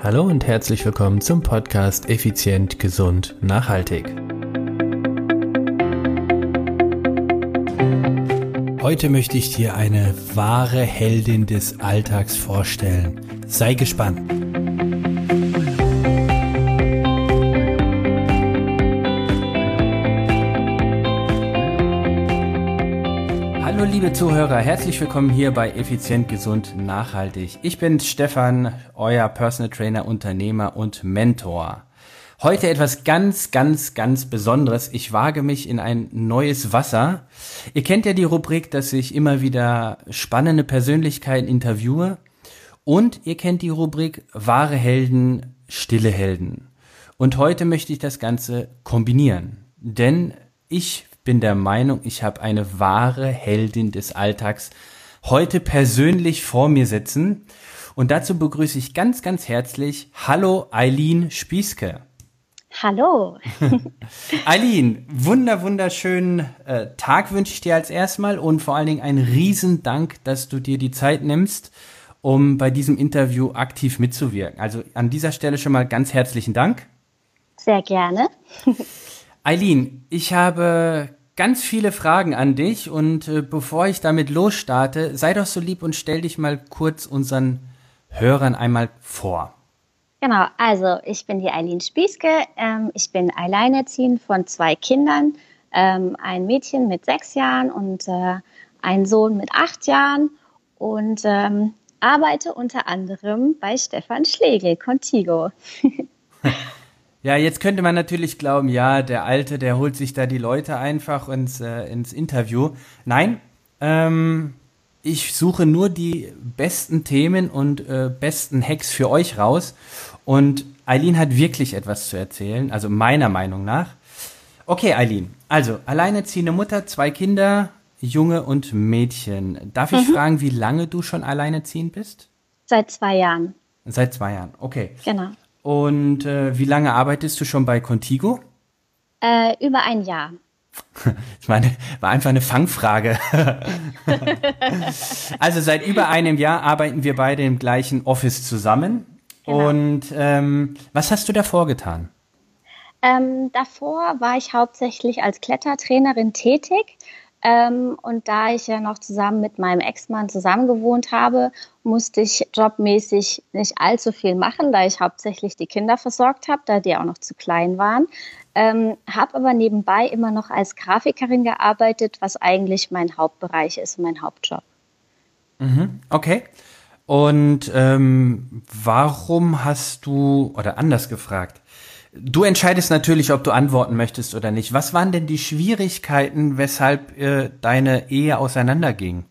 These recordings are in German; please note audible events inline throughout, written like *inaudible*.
Hallo und herzlich willkommen zum Podcast Effizient, Gesund, Nachhaltig. Heute möchte ich dir eine wahre Heldin des Alltags vorstellen. Sei gespannt. Liebe Zuhörer, herzlich willkommen hier bei Effizient, Gesund, Nachhaltig. Ich bin Stefan, euer Personal Trainer, Unternehmer und Mentor. Heute etwas ganz, ganz, ganz Besonderes. Ich wage mich in ein neues Wasser. Ihr kennt ja die Rubrik, dass ich immer wieder spannende Persönlichkeiten interviewe. Und ihr kennt die Rubrik wahre Helden, stille Helden. Und heute möchte ich das Ganze kombinieren. Denn ich bin der Meinung, ich habe eine wahre Heldin des Alltags heute persönlich vor mir sitzen. Und dazu begrüße ich ganz, ganz herzlich Hallo Eileen Spieske. Hallo. *laughs* Eileen, wunder, wunderschönen äh, Tag wünsche ich dir als erstmal und vor allen Dingen einen riesen Dank, dass du dir die Zeit nimmst, um bei diesem Interview aktiv mitzuwirken. Also an dieser Stelle schon mal ganz herzlichen Dank. Sehr gerne. *laughs* Eileen, ich habe ganz viele Fragen an dich und äh, bevor ich damit losstarte, sei doch so lieb und stell dich mal kurz unseren Hörern einmal vor. Genau, also ich bin die Eileen Spieske. Ähm, ich bin alleinerziehend von zwei Kindern, ähm, ein Mädchen mit sechs Jahren und äh, ein Sohn mit acht Jahren und ähm, arbeite unter anderem bei Stefan Schlegel, Contigo. *laughs* Ja, jetzt könnte man natürlich glauben, ja, der Alte, der holt sich da die Leute einfach ins, äh, ins Interview. Nein, ähm, ich suche nur die besten Themen und äh, besten Hacks für euch raus. Und Eileen hat wirklich etwas zu erzählen, also meiner Meinung nach. Okay, Eileen, also alleinerziehende Mutter, zwei Kinder, Junge und Mädchen. Darf ich mhm. fragen, wie lange du schon alleinerziehend bist? Seit zwei Jahren. Seit zwei Jahren, okay. Genau. Und äh, wie lange arbeitest du schon bei Contigo? Äh, über ein Jahr. *laughs* Ich meine, war einfach eine Fangfrage. *laughs* also seit über einem Jahr arbeiten wir beide im gleichen Office zusammen. Genau. Und ähm, was hast du davor getan? Ähm, davor war ich hauptsächlich als Klettertrainerin tätig. Ähm, und da ich ja noch zusammen mit meinem Ex-Mann zusammen gewohnt habe, musste ich jobmäßig nicht allzu viel machen, da ich hauptsächlich die Kinder versorgt habe, da die auch noch zu klein waren. Ähm, habe aber nebenbei immer noch als Grafikerin gearbeitet, was eigentlich mein Hauptbereich ist, mein Hauptjob. Mhm, okay. Und ähm, warum hast du, oder anders gefragt, Du entscheidest natürlich, ob du antworten möchtest oder nicht. Was waren denn die Schwierigkeiten, weshalb äh, deine Ehe auseinanderging?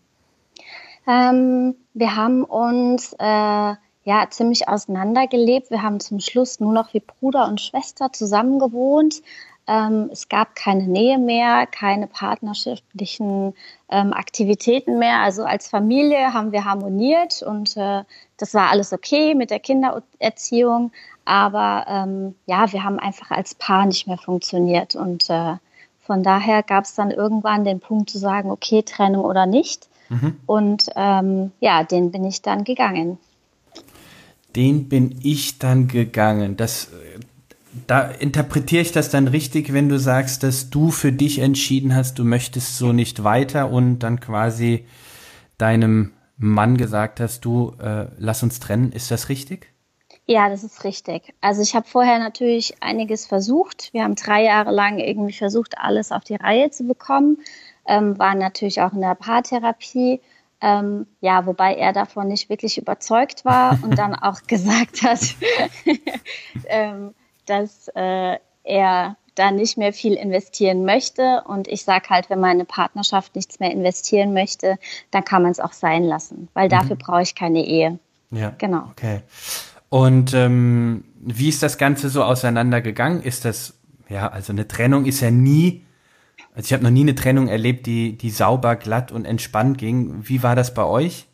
Ähm, wir haben uns äh, ja ziemlich auseinandergelebt. Wir haben zum Schluss nur noch wie Bruder und Schwester zusammen gewohnt. Ähm, es gab keine Nähe mehr, keine partnerschaftlichen ähm, Aktivitäten mehr. Also als Familie haben wir harmoniert und äh, das war alles okay mit der Kindererziehung. Aber ähm, ja, wir haben einfach als Paar nicht mehr funktioniert. Und äh, von daher gab es dann irgendwann den Punkt zu sagen, okay, Trennung oder nicht. Mhm. Und ähm, ja, den bin ich dann gegangen. Den bin ich dann gegangen. Das, da interpretiere ich das dann richtig, wenn du sagst, dass du für dich entschieden hast, du möchtest so nicht weiter und dann quasi deinem Mann gesagt hast, du äh, lass uns trennen. Ist das richtig? Ja, das ist richtig. Also ich habe vorher natürlich einiges versucht. Wir haben drei Jahre lang irgendwie versucht, alles auf die Reihe zu bekommen. Ähm, waren natürlich auch in der Paartherapie. Ähm, ja, wobei er davon nicht wirklich überzeugt war *laughs* und dann auch gesagt hat, *laughs* ähm, dass äh, er da nicht mehr viel investieren möchte. Und ich sage halt, wenn meine Partnerschaft nichts mehr investieren möchte, dann kann man es auch sein lassen, weil dafür mhm. brauche ich keine Ehe. Ja. Genau. Okay. Und ähm, wie ist das Ganze so auseinandergegangen? Ist das, ja, also eine Trennung ist ja nie, also ich habe noch nie eine Trennung erlebt, die, die sauber, glatt und entspannt ging. Wie war das bei euch?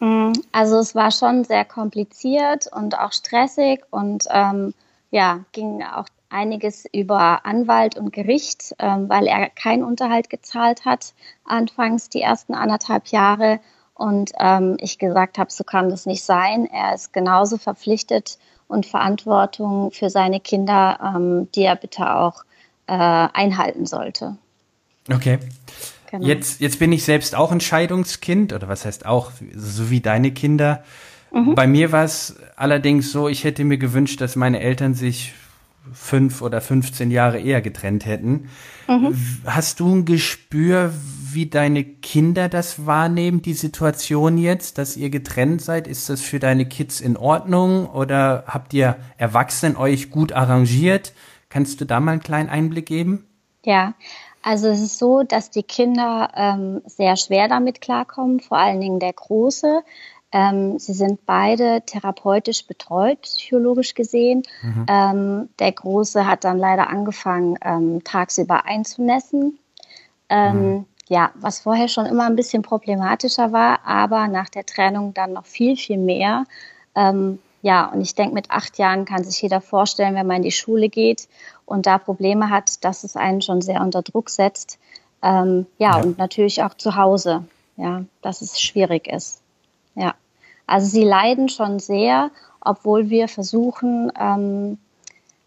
Mm, also es war schon sehr kompliziert und auch stressig und ähm, ja, ging auch einiges über Anwalt und Gericht, ähm, weil er keinen Unterhalt gezahlt hat, anfangs die ersten anderthalb Jahre Und ähm, ich gesagt habe, so kann das nicht sein. Er ist genauso verpflichtet und Verantwortung für seine Kinder, ähm, die er bitte auch äh, einhalten sollte. Okay. Genau. Jetzt, jetzt bin ich selbst auch ein Scheidungskind, oder was heißt auch, so wie deine Kinder. Mhm. Bei mir war es allerdings so, ich hätte mir gewünscht, dass meine Eltern sich fünf oder 15 Jahre eher getrennt hätten. Mhm. Hast du ein Gespür, wie deine Kinder das wahrnehmen, die Situation jetzt, dass ihr getrennt seid? Ist das für deine Kids in Ordnung oder habt ihr Erwachsenen euch gut arrangiert? Kannst du da mal einen kleinen Einblick geben? Ja, also es ist so, dass die Kinder ähm, sehr schwer damit klarkommen, vor allen Dingen der Große. Ähm, sie sind beide therapeutisch betreut, psychologisch gesehen. Mhm. Ähm, der Große hat dann leider angefangen, ähm, tagsüber einzunässen. Ähm, mhm. Ja, was vorher schon immer ein bisschen problematischer war, aber nach der Trennung dann noch viel, viel mehr. Ähm, ja, und ich denke, mit acht Jahren kann sich jeder vorstellen, wenn man in die Schule geht und da Probleme hat, dass es einen schon sehr unter Druck setzt. Ähm, ja, ja, und natürlich auch zu Hause, ja, dass es schwierig ist. Ja, also sie leiden schon sehr, obwohl wir versuchen, ähm,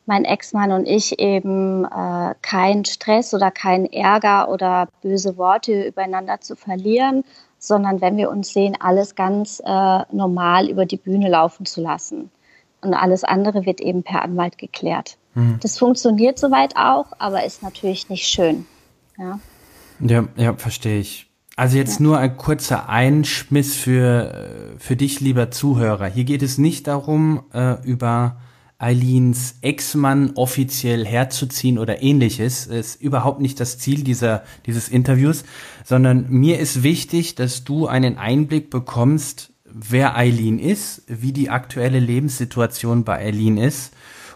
mein Ex-Mann und ich eben äh, keinen Stress oder keinen Ärger oder böse Worte übereinander zu verlieren, sondern wenn wir uns sehen, alles ganz äh, normal über die Bühne laufen zu lassen. Und alles andere wird eben per Anwalt geklärt. Mhm. Das funktioniert soweit auch, aber ist natürlich nicht schön. Ja, ja, ja verstehe ich. Also jetzt nur ein kurzer Einschmiss für, für dich, lieber Zuhörer. Hier geht es nicht darum, äh, über Eileens Ex-Mann offiziell herzuziehen oder ähnliches. Ist überhaupt nicht das Ziel dieser, dieses Interviews, sondern mir ist wichtig, dass du einen Einblick bekommst, wer Eileen ist, wie die aktuelle Lebenssituation bei Eileen ist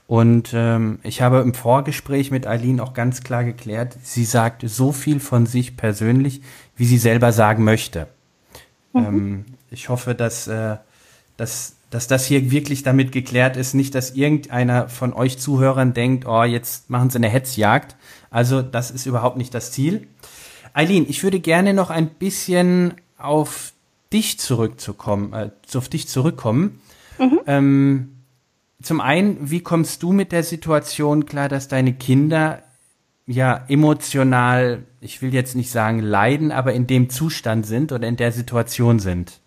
und ähm, ich habe im Vorgespräch mit Eileen auch ganz klar geklärt, sie sagt so viel von sich persönlich, wie sie selber sagen möchte. Mhm. Ähm, ich hoffe, dass, äh, dass, dass das hier wirklich damit geklärt ist, nicht, dass irgendeiner von euch Zuhörern denkt, oh, jetzt machen sie eine Hetzjagd. Also das ist überhaupt nicht das Ziel. Eileen, ich würde gerne noch ein bisschen auf dich zurückzukommen, äh, auf dich zurückkommen. Mhm. Ähm, zum einen, wie kommst du mit der Situation klar, dass deine Kinder ja emotional, ich will jetzt nicht sagen leiden, aber in dem Zustand sind oder in der Situation sind?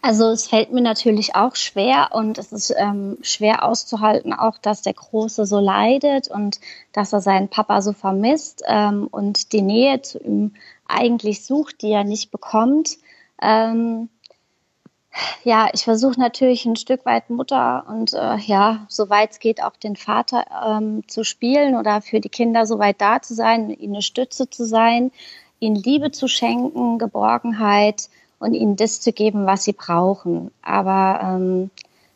Also es fällt mir natürlich auch schwer und es ist ähm, schwer auszuhalten, auch dass der Große so leidet und dass er seinen Papa so vermisst ähm, und die Nähe zu ihm eigentlich sucht, die er nicht bekommt. Ähm, ja, ich versuche natürlich ein Stück weit Mutter und äh, ja, soweit es geht, auch den Vater ähm, zu spielen oder für die Kinder soweit da zu sein, ihnen eine Stütze zu sein, ihnen Liebe zu schenken, Geborgenheit und ihnen das zu geben, was sie brauchen. Aber ähm,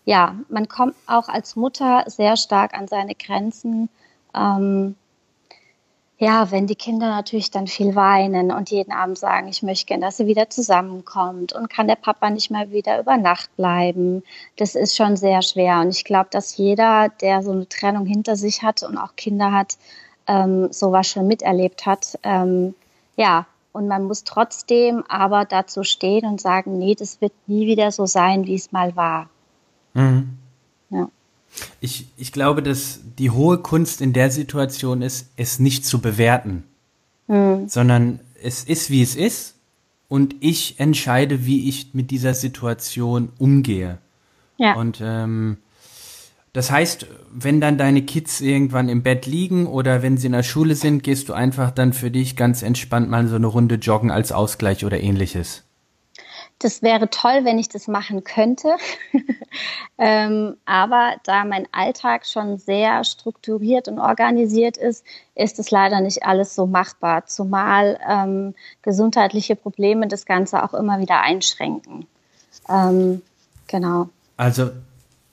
ja, man kommt auch als Mutter sehr stark an seine Grenzen. Ähm, ja, wenn die Kinder natürlich dann viel weinen und jeden Abend sagen, ich möchte gerne, dass sie wieder zusammenkommt und kann der Papa nicht mal wieder über Nacht bleiben, das ist schon sehr schwer. Und ich glaube, dass jeder, der so eine Trennung hinter sich hat und auch Kinder hat, ähm, sowas schon miterlebt hat. Ähm, ja, und man muss trotzdem aber dazu stehen und sagen, nee, das wird nie wieder so sein, wie es mal war. Mhm. Ich, ich glaube, dass die hohe Kunst in der Situation ist, es nicht zu bewerten, mhm. sondern es ist, wie es ist und ich entscheide, wie ich mit dieser Situation umgehe. Ja. Und ähm, das heißt, wenn dann deine Kids irgendwann im Bett liegen oder wenn sie in der Schule sind, gehst du einfach dann für dich ganz entspannt mal so eine Runde joggen als Ausgleich oder ähnliches. Das wäre toll, wenn ich das machen könnte. *laughs* ähm, aber da mein Alltag schon sehr strukturiert und organisiert ist, ist es leider nicht alles so machbar, zumal ähm, gesundheitliche Probleme das Ganze auch immer wieder einschränken. Ähm, genau. Also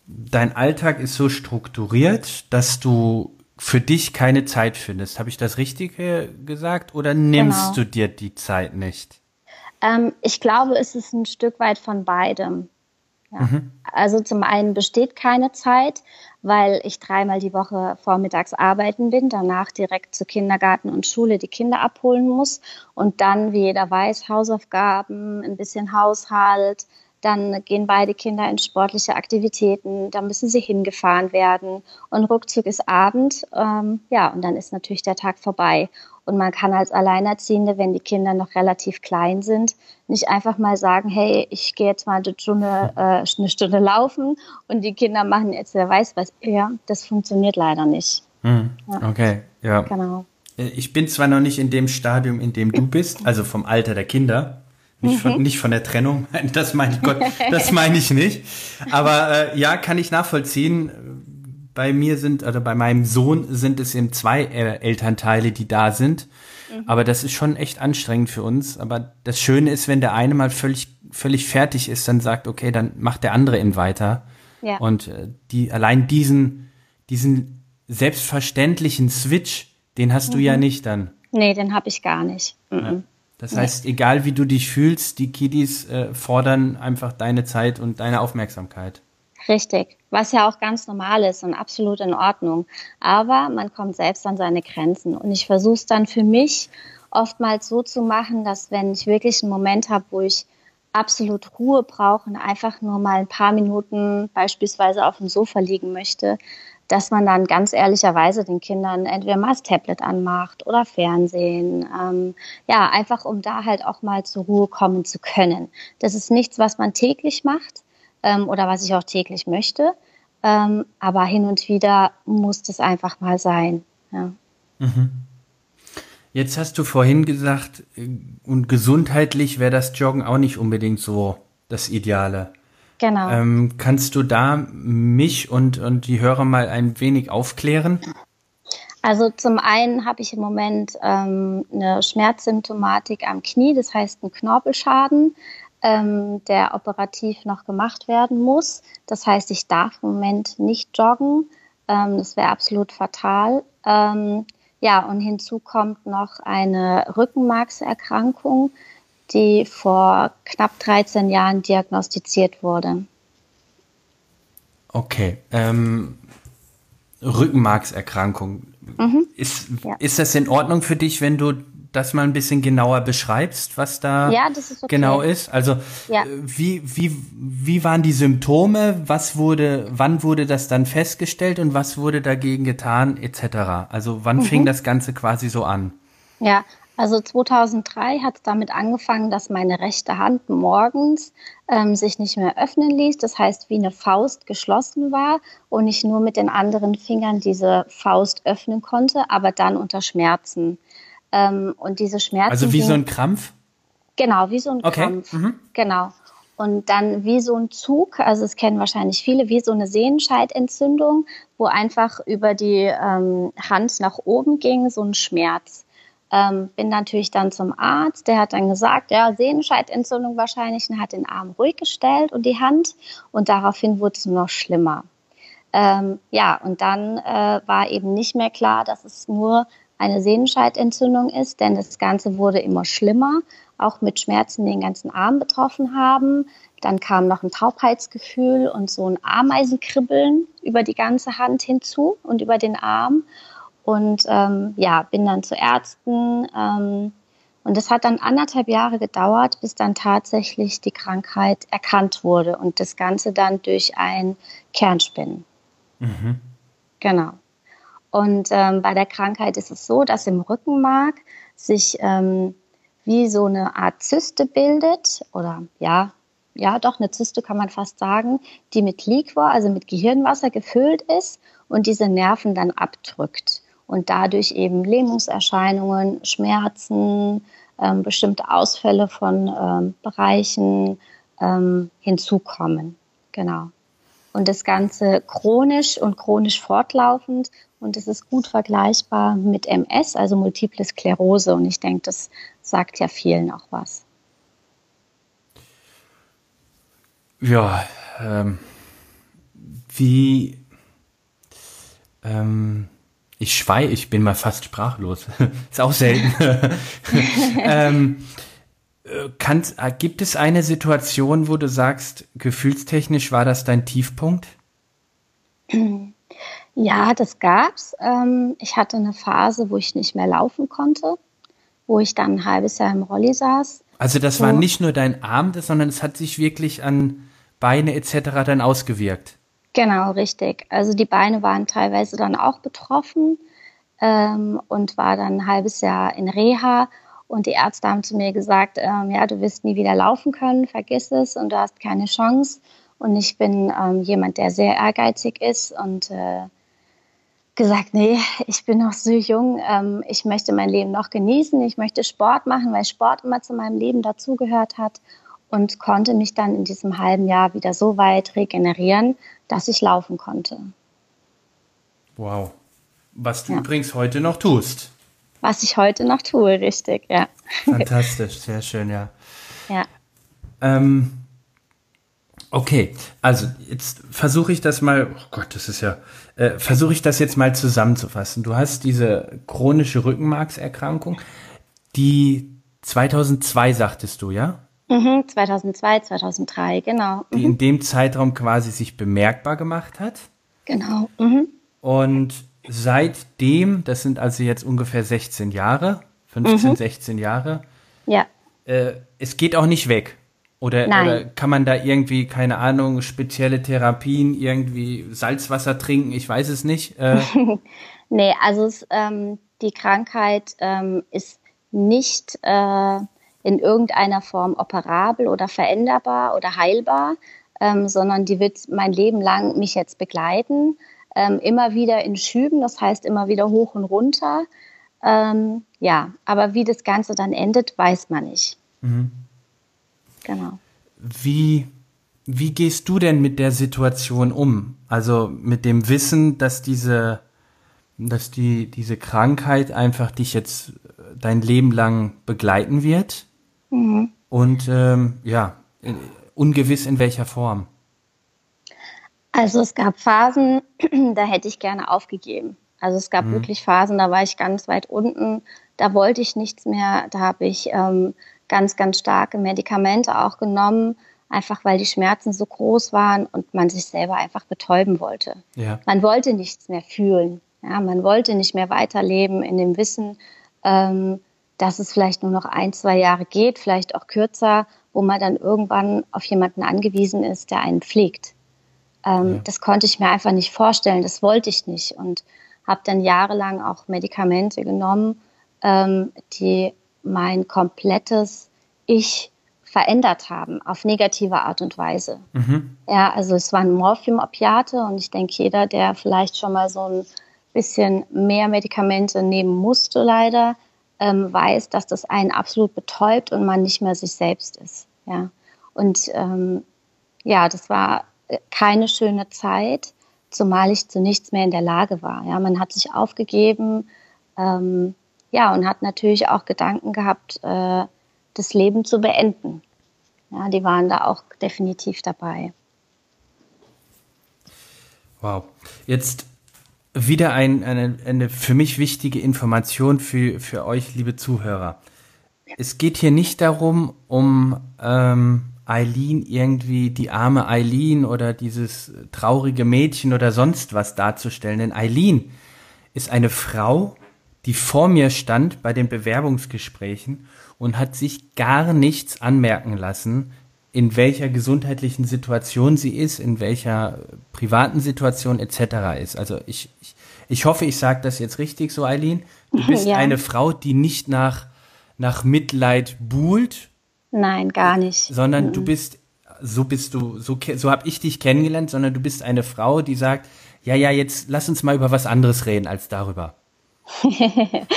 dein Alltag ist so strukturiert, dass du für dich keine Zeit findest. Habe ich das richtig gesagt oder nimmst genau. du dir die Zeit nicht? Ähm, ich glaube, es ist ein Stück weit von beidem. Ja. Mhm. Also zum einen besteht keine Zeit, weil ich dreimal die Woche vormittags arbeiten bin, danach direkt zu Kindergarten und Schule die Kinder abholen muss und dann, wie jeder weiß, Hausaufgaben, ein bisschen Haushalt, dann gehen beide Kinder in sportliche Aktivitäten, dann müssen sie hingefahren werden und ruckzuck ist Abend, ähm, ja, und dann ist natürlich der Tag vorbei. Und man kann als Alleinerziehende, wenn die Kinder noch relativ klein sind, nicht einfach mal sagen, hey, ich gehe jetzt mal eine Stunde, äh, eine Stunde laufen und die Kinder machen jetzt, wer weiß was. Ja, das funktioniert leider nicht. Hm, ja. Okay, ja. Genau. Ich bin zwar noch nicht in dem Stadium, in dem du bist, also vom Alter der Kinder, nicht, von, mhm. nicht von der Trennung, *laughs* das meine ich Gott, das meine ich nicht. Aber äh, ja, kann ich nachvollziehen bei mir sind, oder bei meinem Sohn sind es eben zwei äh, Elternteile, die da sind. Mhm. Aber das ist schon echt anstrengend für uns. Aber das Schöne ist, wenn der eine mal völlig, völlig fertig ist, dann sagt, okay, dann macht der andere ihn weiter. Ja. Und äh, die, allein diesen, diesen selbstverständlichen Switch, den hast mhm. du ja mhm. nicht dann. Nee, den habe ich gar nicht. Mhm. Ja. Das nee. heißt, egal wie du dich fühlst, die Kiddies äh, fordern einfach deine Zeit und deine Aufmerksamkeit. Richtig, was ja auch ganz normal ist und absolut in Ordnung. Aber man kommt selbst an seine Grenzen. Und ich versuche es dann für mich oftmals so zu machen, dass wenn ich wirklich einen Moment habe, wo ich absolut Ruhe brauche und einfach nur mal ein paar Minuten beispielsweise auf dem Sofa liegen möchte, dass man dann ganz ehrlicherweise den Kindern entweder mal das Tablet anmacht oder Fernsehen. Ähm, ja, einfach um da halt auch mal zur Ruhe kommen zu können. Das ist nichts, was man täglich macht, ähm, oder was ich auch täglich möchte. Ähm, aber hin und wieder muss das einfach mal sein. Ja. Mhm. Jetzt hast du vorhin gesagt, äh, und gesundheitlich wäre das Joggen auch nicht unbedingt so das Ideale. Genau. Ähm, kannst du da mich und, und die Hörer mal ein wenig aufklären? Also zum einen habe ich im Moment ähm, eine Schmerzsymptomatik am Knie, das heißt einen Knorpelschaden ähm, der operativ noch gemacht werden muss. Das heißt, ich darf im Moment nicht joggen. Ähm, das wäre absolut fatal. Ähm, ja, und hinzu kommt noch eine Rückenmarkserkrankung, die vor knapp 13 Jahren diagnostiziert wurde. Okay. Ähm, Rückenmarkserkrankung. Mhm. Ist, ja. ist das in Ordnung für dich, wenn du das mal ein bisschen genauer beschreibst, was da ja, ist okay. genau ist? Also ja. Äh, wie, wie, wie waren die Symptome? Was wurde, wann wurde das dann festgestellt und was wurde dagegen getan, etc.? Also wann mhm. fing das Ganze quasi so an? Ja, also 2003 hat es damit angefangen, dass meine rechte Hand morgens ähm, sich nicht mehr öffnen ließ. Das heißt, wie eine Faust geschlossen war und ich nur mit den anderen Fingern diese Faust öffnen konnte, aber dann unter Schmerzen. Ähm, und diese Schmerzen. Also wie so ein Krampf? Genau, wie so ein okay. Krampf. Mhm. Genau. Und dann wie so ein Zug, also es kennen wahrscheinlich viele, wie so eine Sehenscheidentzündung, wo einfach über die ähm, Hand nach oben ging, so ein Schmerz. Ähm, bin natürlich dann zum Arzt, der hat dann gesagt, ja, Sehenscheidentzündung wahrscheinlich, und hat den Arm ruhig gestellt und die Hand und daraufhin wurde es noch schlimmer. Ähm, ja, und dann äh, war eben nicht mehr klar, dass es nur eine Sehnenscheidentzündung ist, denn das Ganze wurde immer schlimmer, auch mit Schmerzen, die den ganzen Arm betroffen haben. Dann kam noch ein Taubheitsgefühl und so ein Ameisenkribbeln über die ganze Hand hinzu und über den Arm. Und ähm, ja, bin dann zu Ärzten. Ähm, und es hat dann anderthalb Jahre gedauert, bis dann tatsächlich die Krankheit erkannt wurde und das Ganze dann durch ein Kernspinnen. Mhm. Genau. Und ähm, bei der Krankheit ist es so, dass im Rückenmark sich ähm, wie so eine Art Zyste bildet oder ja, ja, doch eine Zyste kann man fast sagen, die mit Liquor, also mit Gehirnwasser gefüllt ist und diese Nerven dann abdrückt und dadurch eben Lähmungserscheinungen, Schmerzen, ähm, bestimmte Ausfälle von ähm, Bereichen ähm, hinzukommen. Genau. Und das Ganze chronisch und chronisch fortlaufend und es ist gut vergleichbar mit MS, also Multiple Sklerose. Und ich denke, das sagt ja vielen auch was. Ja, ähm, wie ähm, ich schweige, ich bin mal fast sprachlos. *laughs* ist auch selten. *laughs* ähm, Äh, kannst, gibt es eine Situation, wo du sagst, gefühlstechnisch war das dein Tiefpunkt? *clears throat* Ja, das gab's. Ähm, ich hatte eine Phase, wo ich nicht mehr laufen konnte, wo ich dann ein halbes Jahr im Rolli saß. Also das war nicht nur dein Arm, sondern es hat sich wirklich an Beine etc. dann ausgewirkt. Genau, richtig. Also die Beine waren teilweise dann auch betroffen ähm, und war dann ein halbes Jahr in Reha. Und die Ärzte haben zu mir gesagt, ähm, ja, du wirst nie wieder laufen können, vergiss es und du hast keine Chance. Und ich bin ähm, jemand, der sehr ehrgeizig ist und äh, gesagt, nee, ich bin noch so jung, ähm, ich möchte mein Leben noch genießen, ich möchte Sport machen, weil Sport immer zu meinem Leben dazugehört hat und konnte mich dann in diesem halben Jahr wieder so weit regenerieren, dass ich laufen konnte. Wow. Was du ja. übrigens heute noch tust. Was ich heute noch tue, richtig, ja. Fantastisch, sehr schön, ja. Ja. Ähm, okay, also jetzt versuche ich das mal, oh Gott, das ist ja, äh, versuche ich das jetzt mal zusammenzufassen. Du hast diese chronische Rückenmarkserkrankung, die 2002 sagtest du, ja? Mhm, 2002, 2003, genau. Mhm. Die in dem Zeitraum quasi sich bemerkbar gemacht hat. Genau. Mhm. Und seitdem, das sind also jetzt ungefähr 16 Jahre, 15, mhm. 16 Jahre. Ja. Äh, es geht auch nicht weg. Oder, oder, kann man da irgendwie, keine Ahnung, spezielle Therapien, irgendwie Salzwasser trinken? Ich weiß es nicht. Äh. *laughs* nee, also es, ähm, die Krankheit ähm, ist nicht äh, in irgendeiner Form operabel oder veränderbar oder heilbar, ähm, sondern die wird mein Leben lang mich jetzt begleiten. Ähm, immer wieder in Schüben, das heißt immer wieder hoch und runter. Ähm, ja, aber wie das Ganze dann endet, weiß man nicht. Mhm. Genau. Wie, wie gehst du denn mit der Situation um? Also mit dem Wissen, dass diese, dass die, diese Krankheit einfach dich jetzt dein Leben lang begleiten wird? Mhm. Und ähm, ja, ungewiss in welcher Form. Also es gab Phasen, *clears throat* da hätte ich gerne aufgegeben. Also es gab mhm. wirklich Phasen, da war ich ganz weit unten, da wollte ich nichts mehr, da habe ich ähm, ganz, ganz starke Medikamente auch genommen, einfach weil die Schmerzen so groß waren und man sich selber einfach betäuben wollte. Ja. Man wollte nichts mehr fühlen, ja, man wollte nicht mehr weiterleben in dem Wissen, ähm, dass es vielleicht nur noch ein, zwei Jahre geht, vielleicht auch kürzer, wo man dann irgendwann auf jemanden angewiesen ist, der einen pflegt. Ähm, ja. Das konnte ich mir einfach nicht vorstellen, das wollte ich nicht und habe dann jahrelang auch Medikamente genommen, ähm, die mein komplettes Ich verändert haben auf negative Art und Weise. Mhm. Ja, also es waren Morphium-Opiate und ich denke, jeder, der vielleicht schon mal so ein bisschen mehr Medikamente nehmen musste, leider, ähm, weiß, dass das einen absolut betäubt und man nicht mehr sich selbst ist. Ja. Und ähm, ja, das war äh, keine schöne Zeit, zumal ich zu nichts mehr in der Lage war. Ja, man hat sich aufgegeben, ähm, ja, und hat natürlich auch Gedanken gehabt, äh, das Leben zu beenden. Ja, die waren da auch definitiv dabei. Wow. Jetzt wieder ein, eine, eine für mich wichtige Information für, für euch, liebe Zuhörer. Es geht hier nicht darum, um ähm, Eileen irgendwie die arme Eileen oder dieses traurige Mädchen oder sonst was darzustellen. Denn Eileen ist eine Frau, die vor mir stand bei den Bewerbungsgesprächen und hat sich gar nichts anmerken lassen, in welcher gesundheitlichen Situation sie ist, in welcher privaten Situation etc. ist. Also ich, ich, ich hoffe, ich sage das jetzt richtig so, Eileen. Du *laughs* bist ja. eine Frau, die nicht nach, nach Mitleid buhlt. Nein, gar nicht. Sondern mhm. du bist, so bist du, so, so habe ich dich kennengelernt, sondern du bist eine Frau, die sagt, ja, ja, jetzt lass uns mal über was anderes reden als darüber. *laughs*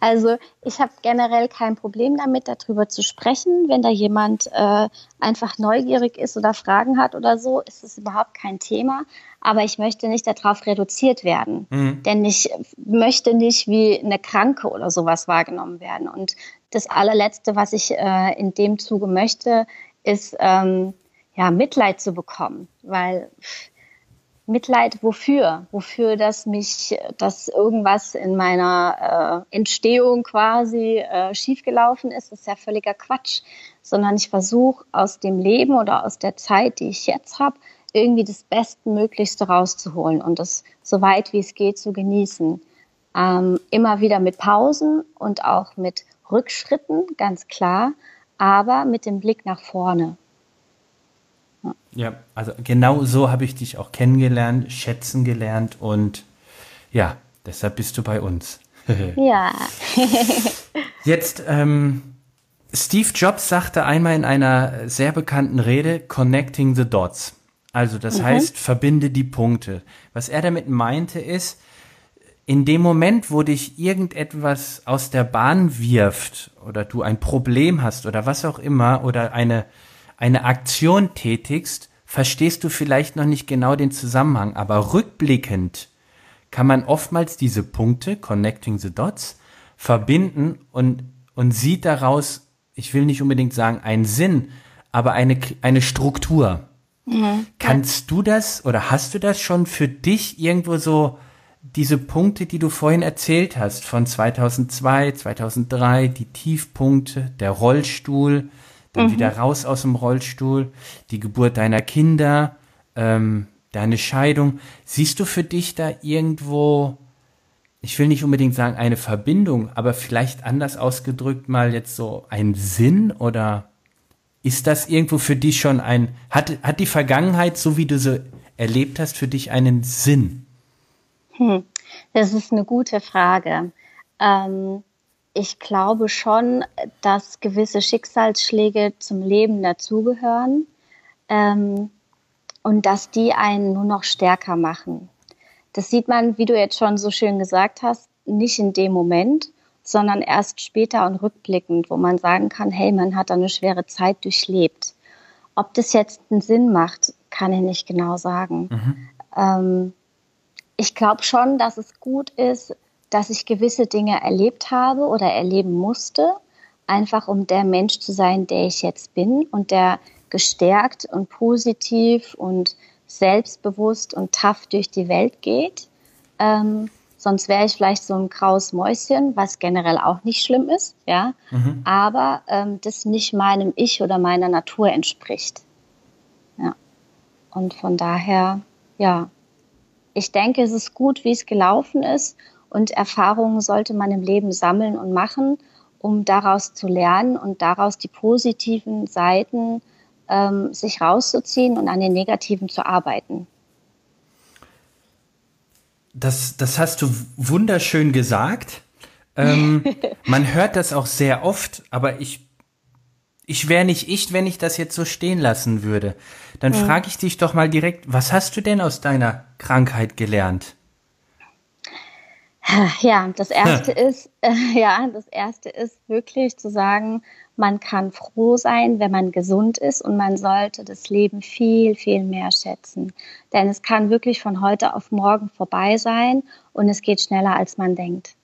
also ich habe generell kein Problem damit, darüber zu sprechen. Wenn da jemand äh, einfach neugierig ist oder Fragen hat oder so, ist es überhaupt kein Thema. Aber ich möchte nicht darauf reduziert werden. Mhm. Denn ich möchte nicht wie eine Kranke oder sowas wahrgenommen werden. Und das allerletzte, was ich äh, in dem Zuge möchte, ist ähm, ja, Mitleid zu bekommen. Weil Mitleid wofür? Wofür, dass mich, dass irgendwas in meiner äh, Entstehung quasi äh, schiefgelaufen ist, ist ja völliger Quatsch. Sondern ich versuche aus dem Leben oder aus der Zeit, die ich jetzt habe, irgendwie das Bestmöglichste rauszuholen und das so weit wie es geht zu genießen. Ähm, immer wieder mit Pausen und auch mit Rückschritten, ganz klar, aber mit dem Blick nach vorne. Ja, also genau so habe ich dich auch kennengelernt, schätzen gelernt und ja, deshalb bist du bei uns. *laughs* ja. *laughs* Jetzt, ähm, Steve Jobs sagte einmal in einer sehr bekannten Rede, Connecting the Dots. Also das mhm. heißt, verbinde die Punkte. Was er damit meinte ist, in dem Moment, wo dich irgendetwas aus der Bahn wirft oder du ein Problem hast oder was auch immer oder eine eine Aktion tätigst, verstehst du vielleicht noch nicht genau den Zusammenhang, aber rückblickend kann man oftmals diese Punkte, connecting the dots, verbinden und, und sieht daraus, ich will nicht unbedingt sagen einen Sinn, aber eine, eine Struktur. Mhm. Kannst du das oder hast du das schon für dich irgendwo so, diese Punkte, die du vorhin erzählt hast, von 2002, 2003, die Tiefpunkte, der Rollstuhl, dann mhm. wieder raus aus dem Rollstuhl, die Geburt deiner Kinder, ähm, deine Scheidung. Siehst du für dich da irgendwo, ich will nicht unbedingt sagen eine Verbindung, aber vielleicht anders ausgedrückt mal jetzt so ein Sinn oder ist das irgendwo für dich schon ein, hat, hat die Vergangenheit, so wie du sie erlebt hast, für dich einen Sinn? Hm, das ist eine gute Frage. Ähm, ich glaube schon, dass gewisse Schicksalsschläge zum Leben dazugehören ähm, und dass die einen nur noch stärker machen. Das sieht man, wie du jetzt schon so schön gesagt hast, nicht in dem Moment, sondern erst später und rückblickend, wo man sagen kann, hey, man hat eine schwere Zeit durchlebt. Ob das jetzt einen Sinn macht, kann ich nicht genau sagen. Mhm. Ähm, ich glaube schon, dass es gut ist, dass ich gewisse Dinge erlebt habe oder erleben musste, einfach um der Mensch zu sein, der ich jetzt bin und der gestärkt und positiv und selbstbewusst und tough durch die Welt geht. Ähm, sonst wäre ich vielleicht so ein graues Mäuschen, was generell auch nicht schlimm ist, ja, mhm. aber ähm, das nicht meinem Ich oder meiner Natur entspricht. Ja. Und von daher, ja, ich denke, es ist gut, wie es gelaufen ist und Erfahrungen sollte man im Leben sammeln und machen, um daraus zu lernen und daraus die positiven Seiten ähm, sich rauszuziehen und an den negativen zu arbeiten. Das, das hast du wunderschön gesagt. Ähm, *laughs* man hört das auch sehr oft, aber ich, ich wäre nicht ich, wenn ich das jetzt so stehen lassen würde. Dann mhm. frage ich dich doch mal direkt, was hast du denn aus deiner Krankheit gelernt? Ja, das erste ist, äh, ja, das erste ist wirklich zu sagen, man kann froh sein, wenn man gesund ist und man sollte das Leben viel, viel mehr schätzen. Denn es kann wirklich von heute auf morgen vorbei sein und es geht schneller, als man denkt.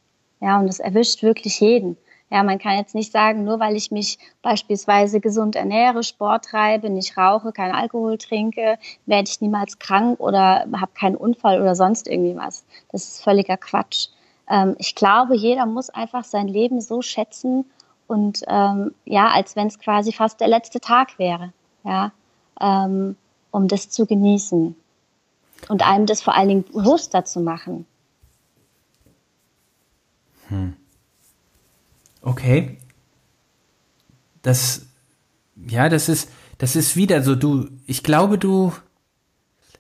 Ja, und es erwischt wirklich jeden. Ja, man kann jetzt nicht sagen, nur weil ich mich beispielsweise gesund ernähre, Sport treibe, nicht rauche, keinen Alkohol trinke, werde ich niemals krank oder habe keinen Unfall oder sonst irgendwie was. Das ist völliger Quatsch. Ähm, ich glaube, jeder muss einfach sein Leben so schätzen und ähm, ja, als wenn es quasi fast der letzte Tag wäre, ja, ähm, um das zu genießen und einem das vor allen Dingen bewusster zu machen. Hm. Okay. Das, ja, das ist, das ist wieder so, du, ich glaube, du,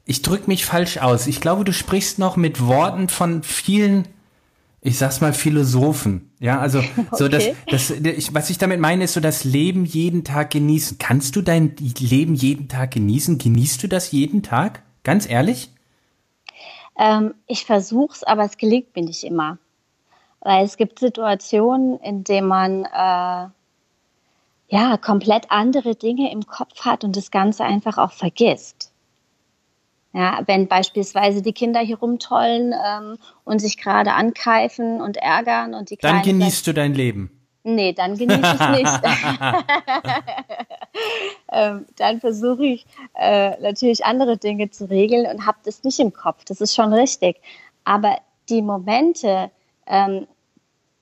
ich drück mich falsch aus. Ich glaube, du sprichst noch mit Worten von vielen, ich sag's mal, Philosophen. Ja, also, *laughs* so okay. das, das, ich, was ich damit meine, ist so das Leben jeden Tag genießen. Kannst du dein Leben jeden Tag genießen? Genießt du das jeden Tag? Ganz ehrlich? Ähm, ich versuch's, aber es gelingt mir nicht immer. Weil es gibt Situationen, in denen man äh, ja komplett andere Dinge im Kopf hat und das Ganze einfach auch vergisst. Ja, wenn beispielsweise die Kinder hier rumtollen ähm, und sich gerade ankeifen und ärgern und die Kleinen Dann genießt du dein Leben. Nee, dann genieße ich nicht. *laughs* *laughs* ähm, dann versuche ich äh, natürlich andere Dinge zu regeln und habe das nicht im Kopf. Das ist schon richtig. Aber die Momente, ähm,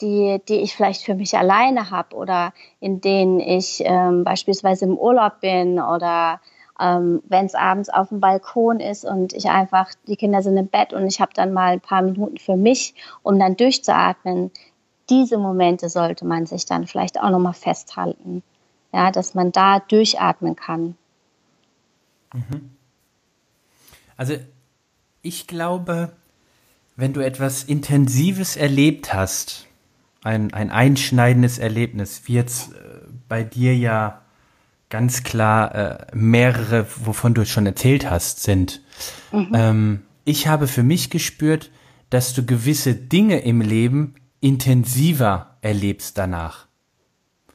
die, die ich vielleicht für mich alleine habe oder in denen ich ähm, beispielsweise im Urlaub bin oder ähm, wenn es abends auf dem Balkon ist und ich einfach, die Kinder sind im Bett und ich habe dann mal ein paar Minuten für mich, um dann durchzuatmen. Diese Momente sollte man sich dann vielleicht auch nochmal festhalten, ja, dass man da durchatmen kann. Mhm. Also ich glaube, wenn du etwas Intensives erlebt hast, ein, ein einschneidendes Erlebnis, wie jetzt äh, bei dir ja ganz klar äh, mehrere, wovon du schon erzählt hast, sind. Mhm. Ähm, ich habe für mich gespürt, dass du gewisse Dinge im Leben intensiver erlebst danach.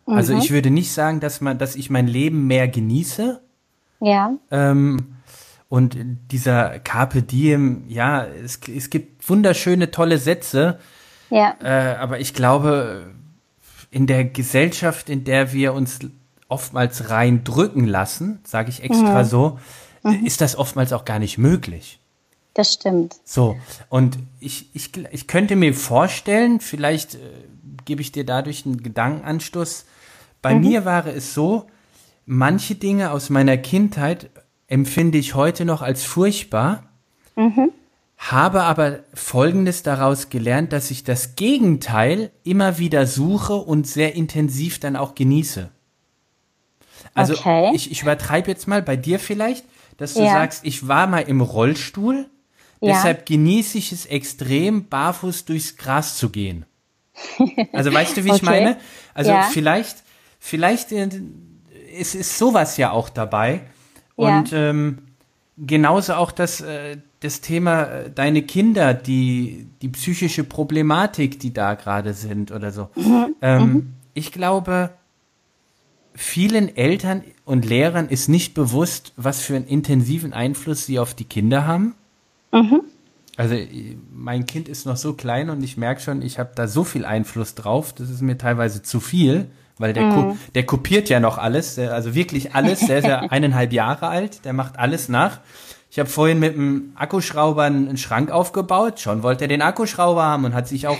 Also mhm. Also ich würde nicht sagen, dass man, dass ich mein Leben mehr genieße. Ja. Ähm, und dieser Carpe Diem, ja, es, es gibt wunderschöne, tolle Sätze. Ja. Äh, aber ich glaube, in der Gesellschaft, in der wir uns oftmals reindrücken lassen, sage ich extra mhm. so, mhm. ist das oftmals auch gar nicht möglich. Das stimmt. So, und ich, ich, ich könnte mir vorstellen, vielleicht äh, gebe ich dir dadurch einen Gedankenanstoß. Bei mhm. mir war es so, manche Dinge aus meiner Kindheit empfinde ich heute noch als furchtbar, mhm. habe aber Folgendes daraus gelernt, dass ich das Gegenteil immer wieder suche und sehr intensiv dann auch genieße. Also okay. ich, ich übertreibe jetzt mal bei dir vielleicht, dass du ja. sagst, ich war mal im Rollstuhl, ja. deshalb genieße ich es extrem, barfuß durchs Gras zu gehen. Also weißt du, wie *laughs* okay. ich meine? Also ja. vielleicht, vielleicht äh, ist, ist sowas ja auch dabei. Und ähm, genauso auch das, äh, das Thema äh, deine Kinder, die, die psychische Problematik, die da gerade sind oder so. Mhm. Ähm, mhm. Ich glaube, vielen Eltern und Lehrern ist nicht bewusst, was für einen intensiven Einfluss sie auf die Kinder haben. Mhm. Also mein Kind ist noch so klein und ich merke schon, ich habe da so viel Einfluss drauf, das ist mir teilweise zu viel, weil der, mhm. der kopiert ja noch alles, der, also wirklich alles, der ist ja *laughs* eineinhalb Jahre alt, der macht alles nach. Ich habe vorhin mit dem Akkuschrauber einen Schrank aufgebaut. Schon wollte er den Akkuschrauber haben und hat sich auch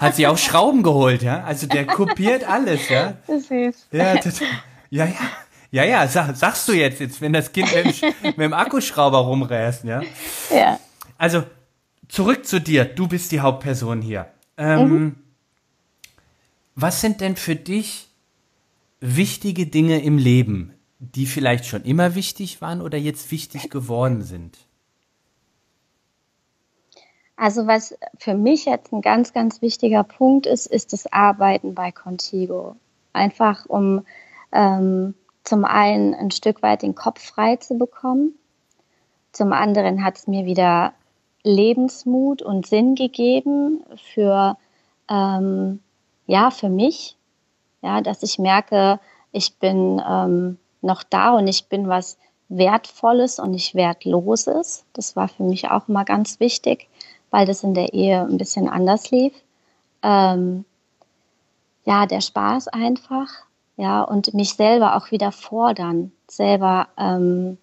hat sich auch *laughs* Schrauben geholt, ja. Also der kopiert alles, ja. Das ist. Ja, ja, ja. Ja, ja, sag, sagst du jetzt, jetzt, wenn das Kind mit, mit dem Akkuschrauber rumräst, ja? Ja. Also, zurück zu dir. Du bist die Hauptperson hier. Ähm, mhm. Was sind denn für dich wichtige Dinge im Leben, die vielleicht schon immer wichtig waren oder jetzt wichtig geworden sind? Also was für mich jetzt ein ganz, ganz wichtiger Punkt ist, ist das Arbeiten bei Contigo. Einfach um ähm, zum einen ein Stück weit den Kopf frei zu bekommen. Zum anderen hat es mir wieder Lebensmut und Sinn gegeben für, ähm, ja, für mich. Ja, dass ich merke, ich bin ähm, noch da und ich bin was Wertvolles und nicht Wertloses. Das war für mich auch immer ganz wichtig, weil das in der Ehe ein bisschen anders lief. Ähm, ja, der Spaß einfach, ja, und mich selber auch wieder fordern, selber ähm,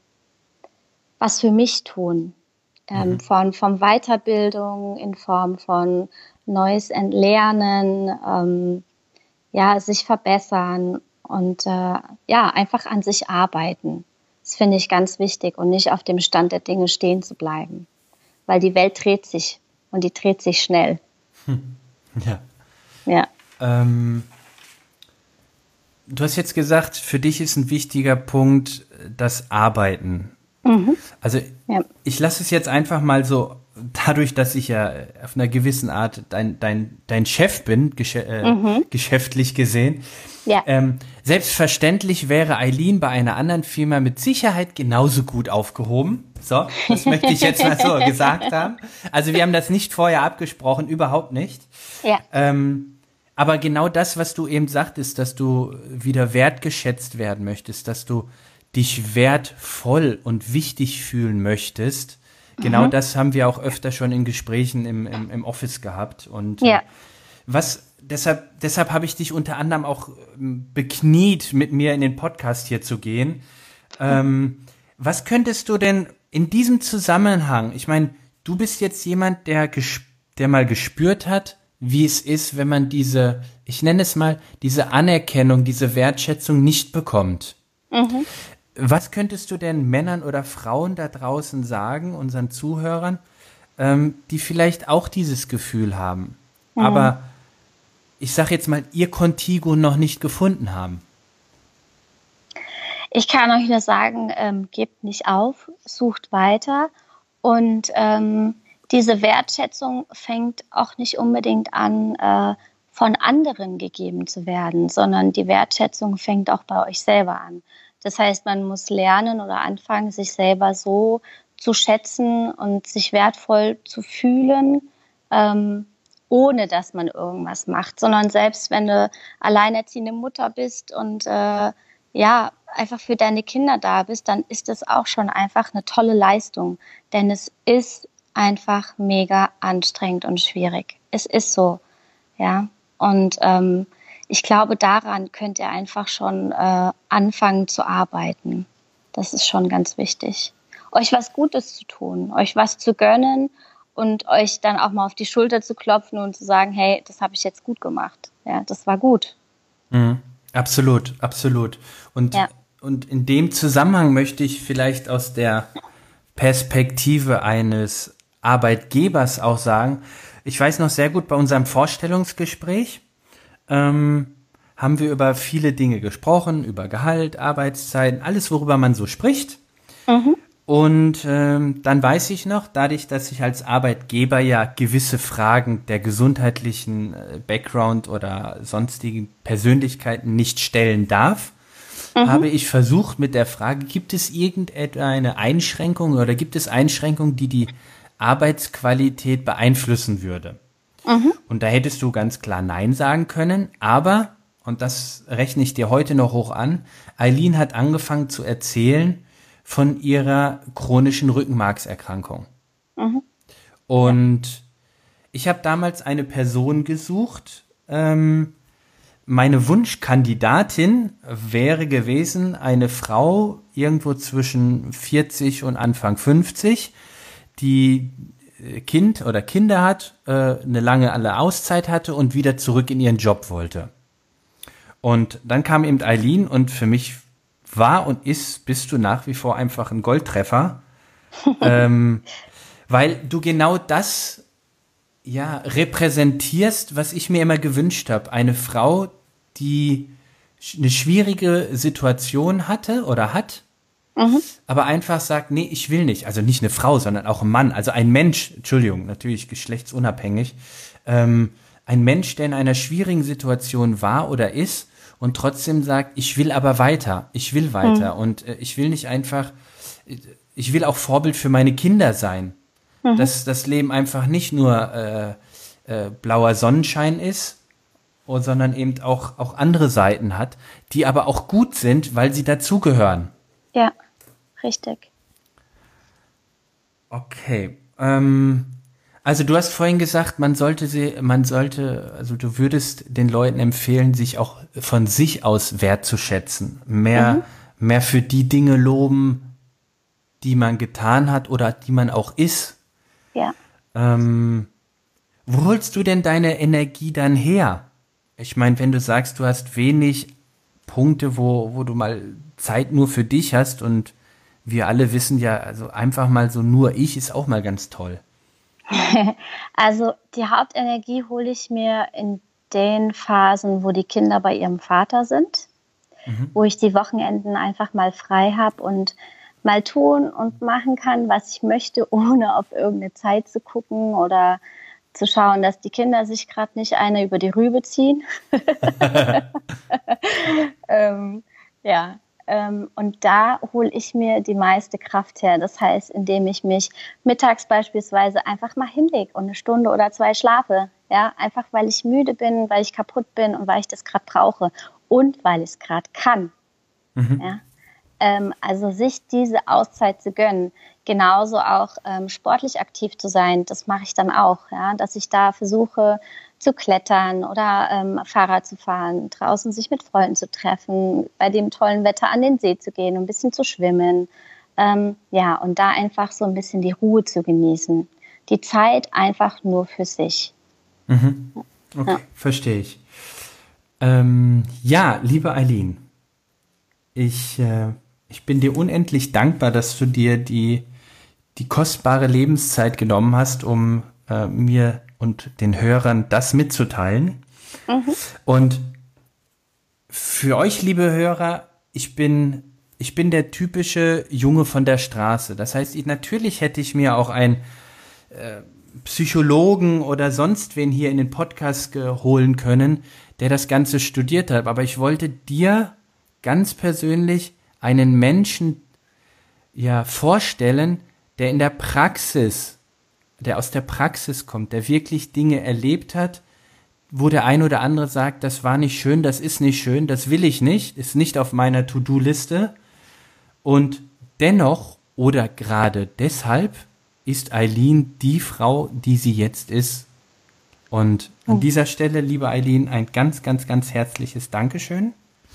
was für mich tun. Ähm, mhm. von, von Weiterbildung in Form von neues Entlernen, ähm, ja, sich verbessern und äh, ja, einfach an sich arbeiten. Das finde ich ganz wichtig und nicht auf dem Stand der Dinge stehen zu bleiben. Weil die Welt dreht sich und die dreht sich schnell. Hm. *laughs* Ja. Ja. Ähm, du hast jetzt gesagt, für dich ist ein wichtiger Punkt das Arbeiten. Mhm. Also ja. ich lasse es jetzt einfach mal so dadurch, dass ich ja auf einer gewissen Art dein, dein, dein Chef bin, gesch äh, mhm. geschäftlich gesehen, ja. ähm, selbstverständlich wäre Eileen bei einer anderen Firma mit Sicherheit genauso gut aufgehoben. So, das möchte ich jetzt mal so *laughs* gesagt haben. Also wir haben das nicht vorher abgesprochen, überhaupt nicht. Ja. Ähm, aber genau das, was du eben sagtest, dass du wieder wertgeschätzt werden möchtest, dass du dich wertvoll und wichtig fühlen möchtest, Genau mhm. das haben wir auch öfter schon in Gesprächen im, im, im Office gehabt. Und ja. Was deshalb, deshalb habe ich dich unter anderem auch ähm, bekniet, mit mir in den Podcast hier zu gehen. Ähm, was könntest du denn in diesem Zusammenhang, ich meine, du bist jetzt jemand, der, der mal gespürt hat, wie es ist, wenn man diese, ich nenne es mal, diese Anerkennung, diese Wertschätzung nicht bekommt. Mhm. Was könntest du denn Männern oder Frauen da draußen sagen, unseren Zuhörern, ähm, die vielleicht auch dieses Gefühl haben, mhm. aber ich sage jetzt mal, ihr Contigo noch nicht gefunden haben? Ich kann euch nur sagen, ähm, gebt nicht auf, sucht weiter und ähm, diese Wertschätzung fängt auch nicht unbedingt an, äh, von anderen gegeben zu werden, sondern die Wertschätzung fängt auch bei euch selber an. Das heißt, man muss lernen oder anfangen, sich selber so zu schätzen und sich wertvoll zu fühlen, ähm, ohne dass man irgendwas macht, sondern selbst wenn du alleinerziehende Mutter bist und äh, ja, einfach für deine Kinder da bist, dann ist das auch schon einfach eine tolle Leistung. Denn es ist einfach mega anstrengend und schwierig. Es ist so, ja. Und ähm, ich glaube, daran könnt ihr einfach schon äh, anfangen zu arbeiten. Das ist schon ganz wichtig. Euch was Gutes zu tun, euch was zu gönnen und euch dann auch mal auf die Schulter zu klopfen und zu sagen, hey, das habe ich jetzt gut gemacht. Ja, das war gut. Mhm. Absolut, absolut. Und, ja. und in dem Zusammenhang möchte ich vielleicht aus der Perspektive eines Arbeitgebers auch sagen, ich weiß noch sehr gut, bei unserem Vorstellungsgespräch ähm, haben wir über viele Dinge gesprochen, über Gehalt, Arbeitszeiten, alles, worüber man so spricht. Mhm. Und ähm, dann weiß ich noch, dadurch, dass ich als Arbeitgeber ja gewisse Fragen der gesundheitlichen äh, Background oder sonstigen Persönlichkeiten nicht stellen darf, mhm. habe ich versucht mit der Frage, gibt es irgendeine Einschränkung oder gibt es Einschränkungen, die die Arbeitsqualität beeinflussen würde? Mhm. Und da hättest du ganz klar Nein sagen können, aber, und das rechne ich dir heute noch hoch an, Eileen hat angefangen zu erzählen, von ihrer chronischen Rückenmarkserkrankung. Mhm. Und ich habe damals eine Person gesucht. Ähm, meine Wunschkandidatin wäre gewesen eine Frau irgendwo zwischen 40 und Anfang 50, die Kind oder Kinder hat, äh, eine lange alle Auszeit hatte und wieder zurück in ihren Job wollte. Und dann kam eben Eileen und für mich war und ist, bist du nach wie vor einfach ein Goldtreffer. *laughs* ähm, weil du genau das ja repräsentierst, was ich mir immer gewünscht habe. Eine Frau, die eine schwierige Situation hatte oder hat, mhm. aber einfach sagt, nee, ich will nicht. Also nicht eine Frau, sondern auch ein Mann, also ein Mensch, Entschuldigung, natürlich geschlechtsunabhängig. Ähm, ein Mensch, der in einer schwierigen Situation war oder ist und trotzdem sagt, ich will aber weiter, ich will weiter mhm. und äh, ich will nicht einfach, ich will auch Vorbild für meine Kinder sein. Mhm. Dass das Leben einfach nicht nur äh, äh, blauer Sonnenschein ist, oh, sondern eben auch, auch andere Seiten hat, die aber auch gut sind, weil sie dazugehören. Richtig. Okay. Ähm, also du hast vorhin gesagt, man sollte sie, man sollte, also du würdest den Leuten empfehlen, sich auch von sich aus wertzuschätzen, mehr, mhm. mehr für die Dinge loben, die man getan hat oder die man auch ist. Ja. Ähm, wo holst du denn deine Energie dann her? Ich meine, wenn du sagst, du hast wenig Punkte, wo, wo du mal Zeit nur für dich hast und wir alle wissen ja, also einfach mal so nur ich ist auch mal ganz toll. *laughs* Also die Hauptenergie hole ich mir in den Phasen, wo die Kinder bei ihrem Vater sind, mhm. wo ich die Wochenenden einfach mal frei habe und mal tun und machen kann, was ich möchte, *laughs* ohne auf irgendeine Zeit zu gucken oder zu schauen, dass die Kinder sich gerade nicht eine über die Rübe ziehen. *laughs* ähm, ja, ähm, und da hole ich mir die meiste Kraft her. Das heißt, indem ich mich mittags beispielsweise einfach mal hinlege und eine Stunde oder zwei schlafe. Ja, einfach weil ich müde bin, weil ich kaputt bin und weil ich das gerade brauche und weil ich es gerade kann. Mhm. Ja. Ähm, also sich diese Auszeit zu gönnen, genauso auch ähm, sportlich aktiv zu sein, das mache ich dann auch, ja, dass ich da versuche, zu klettern oder ähm, Fahrrad zu fahren, draußen sich mit Freunden zu treffen, bei dem tollen Wetter an den See zu gehen, ein bisschen zu schwimmen. Ähm, ja, und da einfach so ein bisschen die Ruhe zu genießen. Die Zeit einfach nur für sich. Mhm. Okay, ja. verstehe ich. Ähm, ja, liebe Eileen, ich, äh, ich bin dir unendlich dankbar, dass du dir die, die kostbare Lebenszeit genommen hast, um äh, mir und den Hörern das mitzuteilen. Mhm. Und für euch, liebe Hörer, ich bin, ich bin der typische Junge von der Straße. Das heißt, ich, natürlich hätte ich mir auch ein äh, Psychologen oder sonst wen hier in den Podcast holen können, der das Ganze studiert hat. Aber ich wollte dir ganz persönlich einen Menschen ja vorstellen, der in der Praxis, der aus der Praxis kommt, der wirklich Dinge erlebt hat, wo der ein oder andere sagt, das war nicht schön, das ist nicht schön, das will ich nicht, ist nicht auf meiner To-Do-Liste. Und dennoch oder gerade deshalb ist Eileen die Frau, die sie jetzt ist. Und an oh. dieser Stelle, liebe Eileen, ein ganz, ganz, ganz herzliches Dankeschön.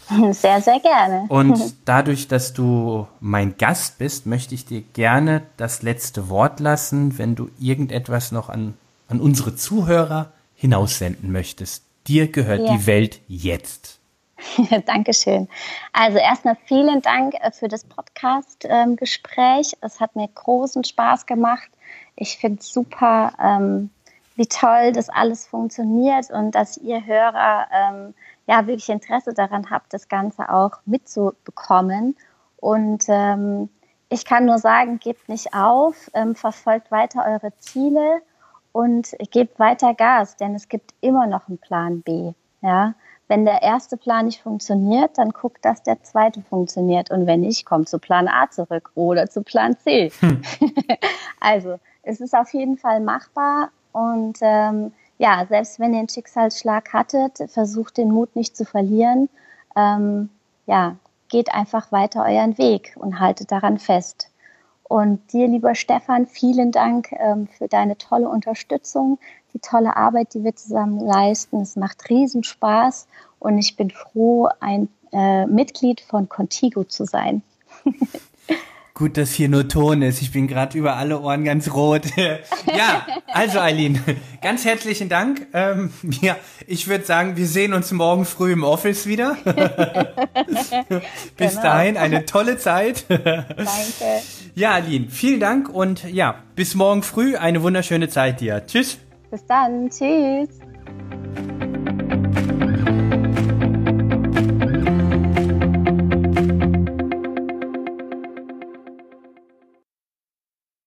*laughs* Sehr, sehr gerne. Und *laughs* dadurch, dass du mein Gast bist, möchte ich dir gerne das letzte Wort lassen, wenn du irgendetwas noch an, an unsere Zuhörer hinaussenden möchtest. Dir gehört ja. die Welt jetzt. *laughs* Dankeschön. Also erstmal vielen Dank äh, für das Podcast-Gespräch. Es hat mir großen Spaß gemacht. Ich finde es super, ähm, wie toll das alles funktioniert und dass ihr Hörer ähm, ja wirklich Interesse daran habt, das Ganze auch mitzubekommen. Und ähm, ich kann nur sagen, gebt nicht auf, verfolgt weiter eure Ziele und gebt weiter Gas, denn es gibt immer noch einen Plan B. Ja, wenn der erste Plan nicht funktioniert, dann guckt, dass der zweite funktioniert. Und wenn nicht, kommt zu Plan A zurück oder zu Plan C. Hm. *laughs* also es ist auf jeden Fall machbar. Und ähm, ja, selbst wenn ihr einen Schicksalsschlag hattet, versucht den Mut nicht zu verlieren. Ähm, ja, geht einfach weiter euren Weg und haltet daran fest. Und dir, lieber Stefan, vielen Dank ähm, für deine tolle Unterstützung, die tolle Arbeit, die wir zusammen leisten. Es macht riesen Spaß und ich bin froh, ein äh, Mitglied von Contigo zu sein. *laughs* Gut, dass hier nur Ton ist. Ich bin gerade über alle Ohren ganz rot. *laughs* ja, also Eileen, ganz herzlichen Dank. Ähm, ja, ich würde sagen, wir sehen uns morgen früh im Office wieder. *laughs* Bis genau. dahin, eine tolle Zeit. Danke. Ja, Eileen, vielen Dank und ja, bis morgen früh. Eine wunderschöne Zeit dir. Tschüss. Bis dann. Tschüss.